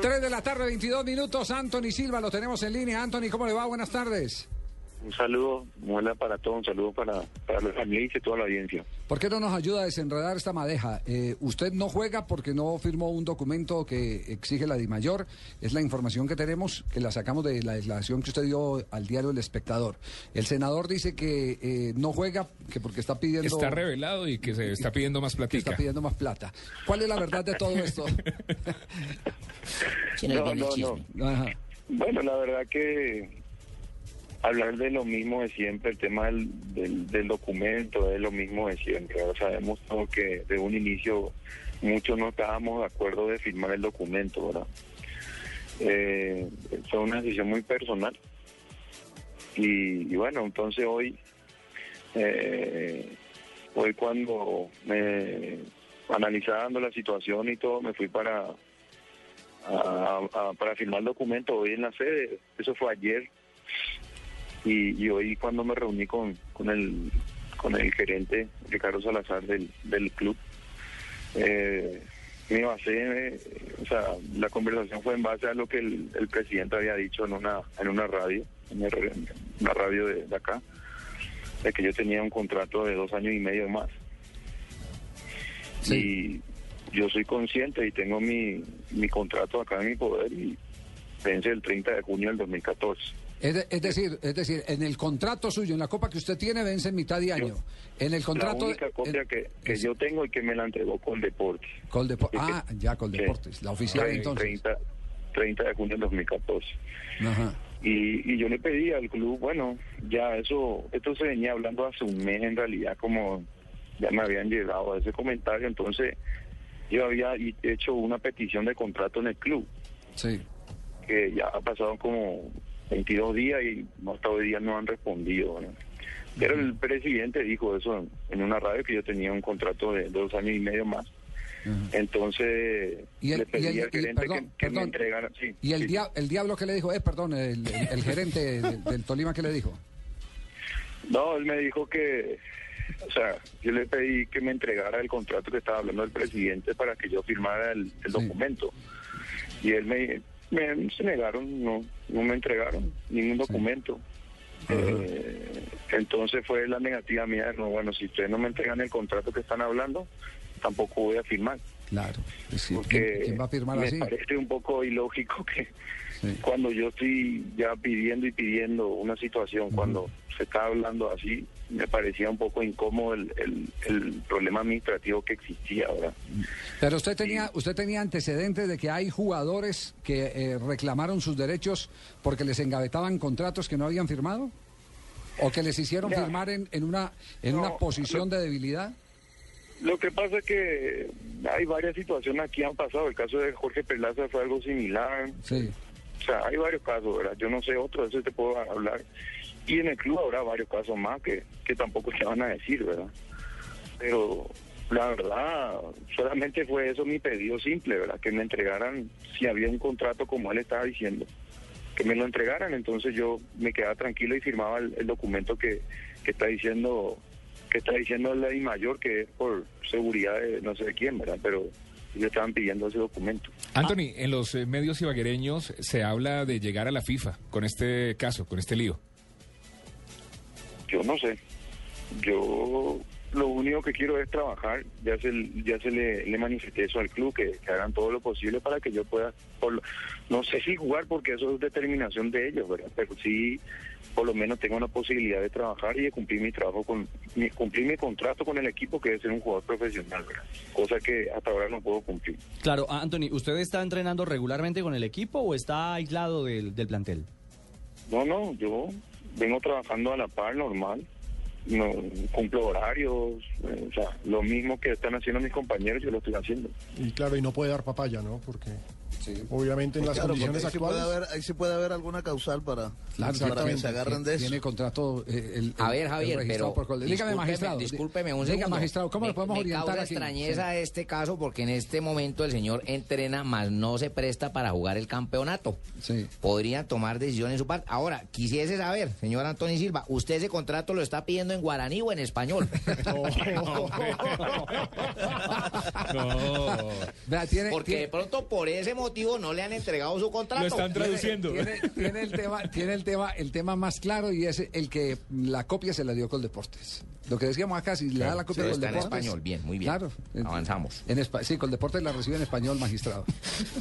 3 de la tarde, 22 minutos. Anthony Silva, lo tenemos en línea. Anthony, ¿cómo le va? Buenas tardes. Un saludo, muela para todos, un saludo para, para la familia y toda la audiencia. ¿Por qué no nos ayuda a desenredar esta madeja? Eh, usted no juega porque no firmó un documento que exige la DIMAYOR. Es la información que tenemos, que la sacamos de la declaración que usted dio al diario El Espectador. El senador dice que eh, no juega que porque está pidiendo... Está revelado y que se está pidiendo más platica. está pidiendo más plata. ¿Cuál es la verdad de todo esto? No, no, no. Ajá. Bueno, la verdad que hablar de lo mismo de siempre, el tema del, del, documento es lo mismo de siempre. Ahora sabemos todo que de un inicio muchos no estábamos de acuerdo de firmar el documento, ¿verdad? Eh, fue una decisión muy personal. Y, bueno, entonces hoy, eh, hoy cuando me analizando la situación y todo, me fui para para firmar el documento hoy en la sede. Eso fue ayer. Y, y hoy cuando me reuní con, con el con el gerente Ricardo Salazar del, del club, eh, me basé, eh, o sea, la conversación fue en base a lo que el, el presidente había dicho en una en una radio, en el- en radio de, de acá, de que yo tenía un contrato de dos años y medio más. Sí. Y yo soy consciente y tengo mi, mi contrato acá en mi poder y vence el 30 de junio del 2014. Es, de- es decir, es decir, en el contrato suyo, en la copa que usted tiene, vence en mitad de año. En el contrato... la única copia en- que, que es- yo tengo y que me la entregó con Deportes. Coldepo- Es que- ah, ya, Coldeportes, Sí. la oficial Tre- entonces. 30, 30 de junio del 2014. Ajá. Y, y yo le pedí al club, bueno, ya eso, esto se venía hablando hace un mes en realidad, como ya me habían llegado a ese comentario, entonces yo había hecho una petición de contrato en el club, Sí. que ya ha pasado como 22 días y hasta hoy día no han respondido. ¿no? Pero el presidente dijo eso en, una radio que yo tenía un contrato de dos años y medio más. Entonces Y el, le pedí y el- al y- gerente perdón, que, que me entregara. Sí, y el, sí. dia- el diablo que le dijo, eh, perdón, el, el- el gerente del, del Tolima que le dijo. No, él me dijo que, o sea, yo le pedí que me entregara el contrato que estaba hablando el presidente para que yo firmara el, el Sí. documento. Y él me, me se negaron, no, no me entregaron ningún documento. Eh, entonces fue la negativa mía, no, bueno, si ustedes no me entregan el contrato que están hablando, tampoco voy a firmar. Claro. pues sí, Porque ¿quién, va a firmar me así? parece un poco ilógico que Sí. cuando yo estoy ya pidiendo y pidiendo una situación, cuando se está hablando así, me parecía un poco incómodo el, el, el problema administrativo que existía ahora. Pero usted tenía, usted tenía antecedentes de que hay jugadores que eh, reclamaron sus derechos porque les engavetaban contratos que no habían firmado, o que les hicieron Ya. firmar en, en una en No, una posición lo- de debilidad. Lo que pasa es que hay varias situaciones aquí han pasado. El caso de Jorge Perlaza fue algo similar. Sí. O sea, hay varios casos, ¿verdad? Yo no sé otro, de eso te puedo hablar. Y en el club habrá varios casos más que, que tampoco se van a decir, ¿verdad? Pero la verdad, solamente fue eso mi pedido simple, ¿verdad? Que me entregaran, si había un contrato como él estaba diciendo, que me lo entregaran. Entonces yo me quedaba tranquilo y firmaba el, el documento que, que está diciendo que está diciendo la ley mayor que es por seguridad de no sé de quién, ¿verdad? Pero ellos estaban pidiendo ese documento. Anthony, en los eh, medios ibaguereños se habla de llegar a la FIFA con este caso, con este lío. Yo no sé. Yo lo único que quiero es trabajar. Ya se, ya se le, le manifesté eso al club, que, que hagan todo lo posible para que yo pueda, por lo- no sé si jugar porque eso es determinación de ellos, ¿verdad? Pero sí, por lo menos tengo una posibilidad de trabajar y de cumplir mi trabajo, con mi, cumplir mi contrato con el equipo, que es ser un jugador profesional, ¿verdad? Cosa que hasta ahora no puedo cumplir. Claro, Anthony, ¿usted está entrenando regularmente con el equipo o está aislado del, del plantel? No, no, yo vengo trabajando a la par normal. No, cumplo horarios, eh, o sea, lo mismo que están haciendo mis compañeros, yo lo estoy haciendo. Y claro, y no puede dar papaya, ¿no? Porque obviamente en las Claro, porque condiciones puede actuales. haber, ahí sí puede haber alguna causal para, Claro, para que se agarren de eso. Tiene contrato. eh, el, A el- ver, Javier, pero por Dígame, discúlpeme- magistrado. Discúlpeme un Diga, segundo. magistrado, ¿cómo me, lo podemos me orientar causa aquí? extrañeza Sí. este caso porque en este momento el señor entrena, más no se presta para jugar el campeonato. Sí. Podría tomar decisiones en su parte. Ahora, quisiese saber, señor Antonio Silva, ¿usted ese contrato lo está pidiendo en guaraní o en español? Vea, tiene, Porque tiene- de pronto por ese motivo no le han entregado su contrato. Tiene, tiene el tema, tiene el tema, el tema más claro y es el que la copia se la dio Coldeportes. Lo que decíamos acá, si le da la copia Sí, a está en español, bien, muy bien. Claro. Avanzamos. En espa- sí, Coldeportes la recibe en español, magistrado.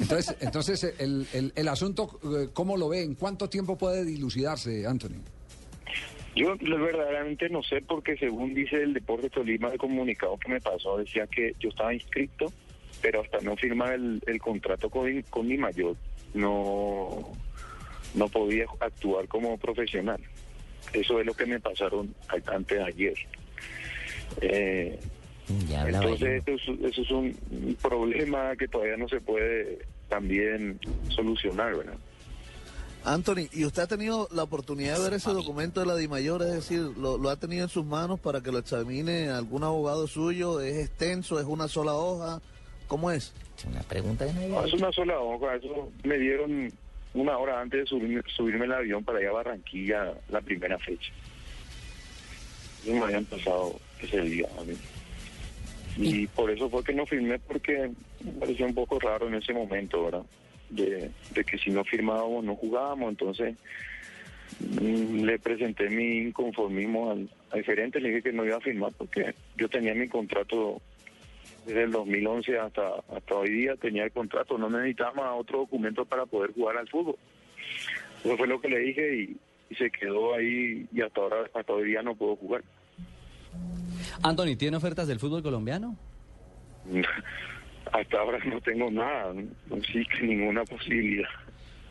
Entonces, entonces el, el- el asunto, eh, ¿cómo lo ve? ¿En cuánto tiempo puede dilucidarse, Anthony? Yo lo- verdaderamente no sé porque según dice el Deporte Tolima, el comunicado que me pasó decía que yo estaba inscrito, pero hasta no firmar el, el contrato con, con mi mayor no, no podía actuar como profesional. Eso es lo que me pasaron antes de ayer. Eh, Ya entonces eso, es- eso es un un problema que todavía no se puede también solucionar, ¿verdad? Anthony, ¿y usted ha tenido la oportunidad de ver ese documento de la DIMAYOR? Es decir, ¿lo, lo ha tenido en sus manos para que lo examine algún abogado suyo? ¿Es extenso? ¿Es una sola hoja? ¿Cómo es? Es una pregunta de No, es una sola hoja, eso me dieron una hora antes de subirme, subirme el avión para ir a Barranquilla la primera fecha. Eso me habían pasado ese día a mí. Y por eso fue que no firmé porque me pareció un poco raro en ese momento, ¿verdad? De, de que si no firmábamos no jugábamos, entonces mm, le presenté mi inconformismo al, al gerente, le dije que no iba a firmar porque yo tenía mi contrato desde el 2011 hasta hasta hoy día tenía el contrato, no necesitaba otro documento para poder jugar al fútbol. Eso fue lo que le dije y, y se quedó ahí y hasta ahora hasta hoy día no puedo jugar. Anthony, ¿tiene ofertas del fútbol colombiano? hasta ahora no tengo nada, no existe ninguna posibilidad.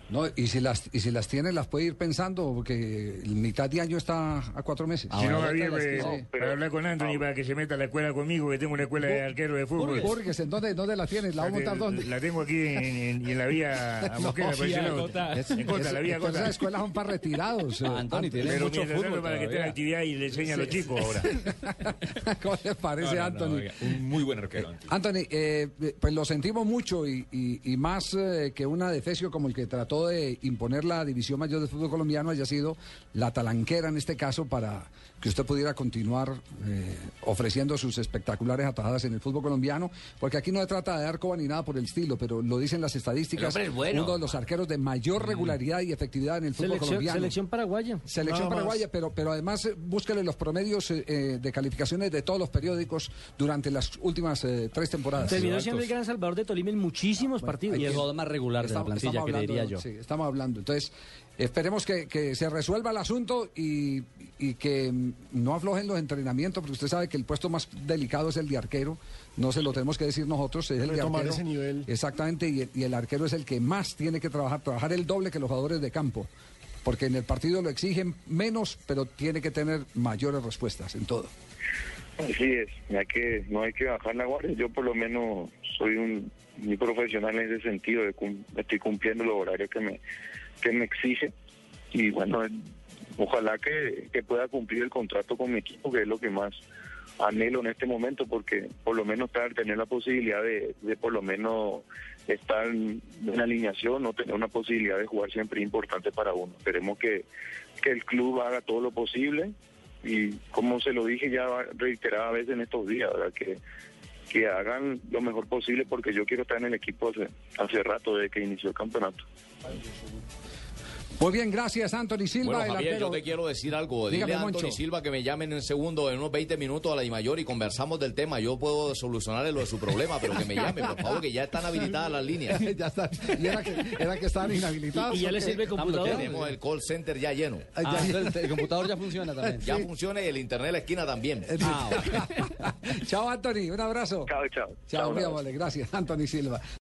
No, y si las y si las tiene las puede ir pensando porque el mitad de año está a cuatro meses. Si no, Javier, pues, sí. para hablar con Anthony para que se meta a la escuela conmigo, que tengo una escuela de arquero de fútbol. Burgues, ¿en dónde, dónde la tienes? ¿La va a montar dónde? La tengo aquí en, en- en la vía a Mosquera, por ese lado. Es- En Cota, es- la vía Cota. esas escuelas son para retirados. eh. Anthony, tiene Pero mucho fútbol para que esté en todavía. actividad y le enseñe a los chicos ahora. ¿Cómo le parece, No, no, no, Anthony? un muy buen arquero. Anthony, eh, pues lo sentimos mucho y, y- y más eh, que una defesio como el que trató de imponer la División Mayor del Fútbol Colombiano haya sido la talanquera en este caso para que usted pudiera continuar eh, ofreciendo sus espectaculares atajadas en el fútbol colombiano, porque aquí no se trata de dar coba ni nada por el estilo, pero lo dicen las estadísticas, es bueno. uno de los arqueros de mayor regularidad y efectividad en el fútbol Selección, colombiano. selección paraguaya. Selección Nada más. paraguaya, pero, pero además eh, búsquele los promedios eh, eh, de calificaciones de todos los periódicos durante las últimas eh, tres temporadas. Terminó siendo el gran salvador de Tolima en muchísimos partidos. Y el jugador más regular de la Estamos- plantilla, estamos creería hablando, yo. Sí, estamos hablando. Entonces, esperemos que, que se resuelva el asunto y, y que mm, no aflojen los entrenamientos, porque usted sabe que el puesto más delicado es el de arquero. No se lo tenemos que decir nosotros, es el de arquero. ese nivel. Exactamente, y el, y el arquero es el que más tiene que trabajar, trabajar el doble que los jugadores de campo. Porque en el partido lo exigen menos, pero tiene que tener mayores respuestas en todo. Así es, hay que, no hay que bajar la guardia. Yo por lo menos soy un muy profesional en ese sentido, de cum- estoy cumpliendo los horarios que me, que me exige y bueno, ojalá que, que pueda cumplir el contrato con mi equipo, que es lo que más anhelo en este momento, porque por lo menos estar, tener la posibilidad de, de por lo menos estar en en alineación o tener una posibilidad de jugar siempre importante para uno. Esperemos que, que el club haga todo lo posible y como se lo dije ya reiterada vez en estos días. Que, que hagan lo mejor posible porque yo quiero estar en el equipo hace, hace rato desde que inició el campeonato. Muy bien, gracias Anthony Silva. Bueno, el Javier, yo te quiero decir algo. Dile Dígame, a Anthony Moncho. Silva que me llamen en segundo, en unos 20 minutos a la Dimayor y conversamos del tema. Yo puedo solucionarle lo de su problema, pero que me llame, por favor, que ya están habilitadas las líneas. ya está. Y era que, era que estaban inhabilitados. ¿Y ya le sirve computador? Tenemos el call center ya lleno. Ah, ya- el, el computador ya funciona también. Ya funciona y el internet de la esquina también. Ah. Chao, Anthony. Un abrazo. Chao, chao. Chao, muy amable. Gracias, Anthony Silva.